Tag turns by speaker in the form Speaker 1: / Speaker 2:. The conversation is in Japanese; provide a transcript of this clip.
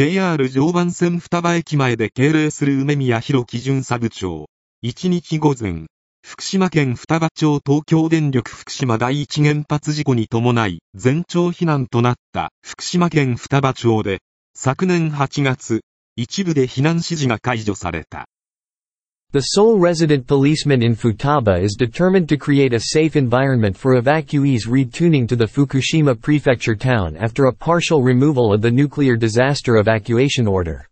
Speaker 1: JR 常磐線双葉駅前で敬礼する梅宮弘基巡査部長。1日午前、福島県双葉町東京電力福島第一原発事故に伴い全町避難となった福島県双葉町で、昨年8月、一部で避難指示が解除された。
Speaker 2: The sole resident policeman in Futaba is determined to create a safe environment for evacuees retuning to the Fukushima prefecture town after a partial removal of the nuclear disaster evacuation order.